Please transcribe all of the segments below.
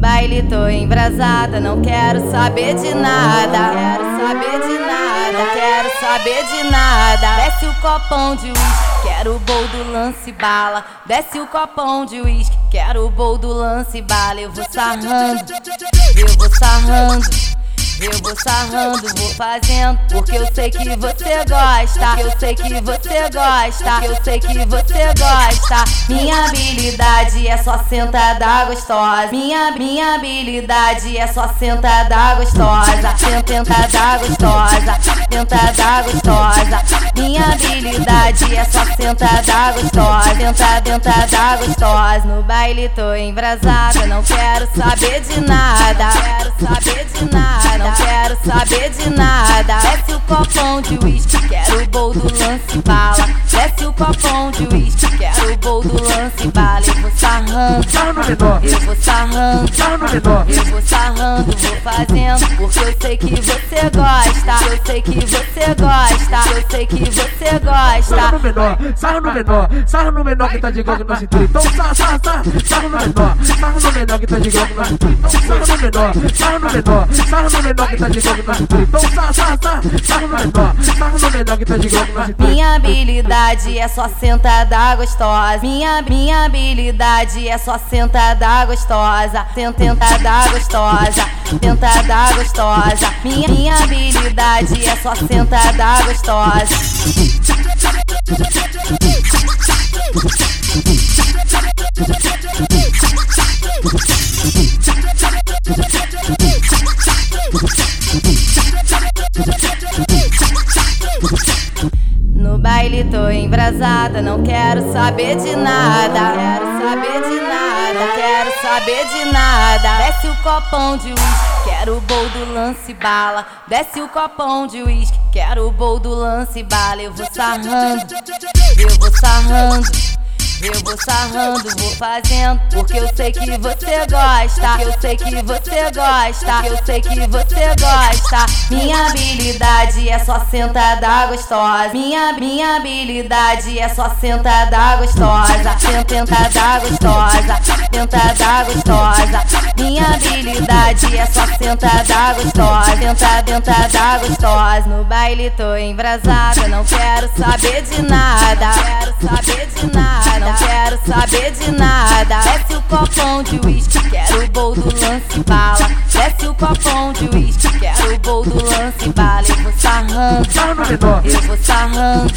baile tô embrasada, não quero saber de nada. Quero saber de nada, não quero saber de nada. Desce o copão de uísque, quero o bol do lance bala. Desce o copão de uísque, quero o bol do lance bala. Eu vou sarrando, eu vou sarrando. Eu vou sarrando, vou fazendo, porque eu sei que você gosta. Eu sei que você gosta. Eu sei que você gosta. Minha habilidade é só sentada gostosa. Minha minha habilidade é só sentada gostosa. Sentada gostosa. Sentada gostosa. Minha habilidade é só sentada gostosa. Sentada, sentada gostosa. No baile tô embrasada, não quero saber de nada. Quero saber de nada não quero saber de nada. Desce o copão de uísque, quero o bol do lance bala. Desce o copão de uísque, quero o bol do lance bala. Eu vou sarrando, eu vou sarrando, eu vou sarrando, vou fazendo. Porque eu sei que você gosta, eu sei que você gosta, eu sei que você gosta. Sarra no menor, sarra no menor, sarra no menor que tá de glock no cintura. Então sarra, sarra, sarra, sarra no menor, sarra no menor que tá de glock no cintura. Então sarra no menor, sarra no menor, sarra no menor que tá de glock na cintura. Então sarra, sarra, sarra, sarra no menor. Sarra no menor que tá de glock na cintura. Minha habilidade é só sentada gostosa. Minha, minha habilidade é só sentada gostosa. Sentada gostosa, sentada gostosa. Minha, minha habilidade é só sentada gostosa. No baile tô embrasada, não quero saber de nada. Quero saber de nada, quero saber de nada. Desce o copão de uísque, quero o bol do lance bala. Desce o copão de uísque, quero o bol do lance bala. Eu vou sarrando, eu vou sarrando. Eu vou sarrando, vou fazendo, porque eu sei que você gosta. Eu sei que você gosta. Eu sei que você gosta. Minha habilidade é só sentada gostosa. Minha minha habilidade é só sentada gostosa. Sentada gostosa. Sentada gostosa. Minha habilidade é só sentada gostosa. Sentada, sentada gostosa. No baile tô embrasada, não quero saber de nada. Quero saber de nada não quero saber de nada. Desce o copão de uísque, quero o bol do lance bala. Desce o copão de uísque, quero o bol do lance bala. Sarrando, eu vou sarrando,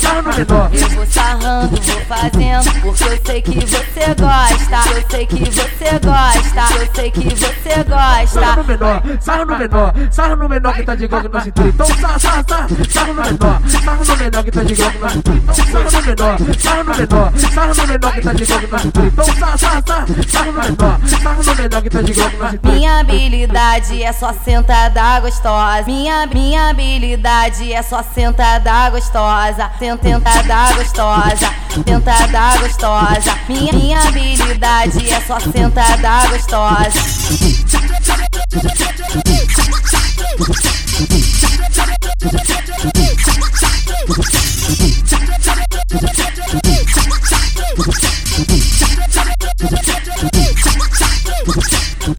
eu vou sarrando, vou fazendo. Porque eu sei que você gosta, eu sei que você gosta, eu sei que você gosta. Sarra no menor, sarra no menor, sarra no menor que tá de glock no cintura. Então sarra, sarra, sarra, sarra no menor, sarra no menor que tá de glock no cintura. Então sarra no menor, sarra no menor, sarra no menor menor que tá de glock na cintura. Então sarra, sarra, sarra, sarra no menor. Sarra no menor que tá de glock na cintura. Minha habilidade é só sentada gostosa. Minha, minha habilidade é só sentada gostosa. Sentada gostosa. Sentada gostosa. Minha, minha habilidade é só sentada gostosa.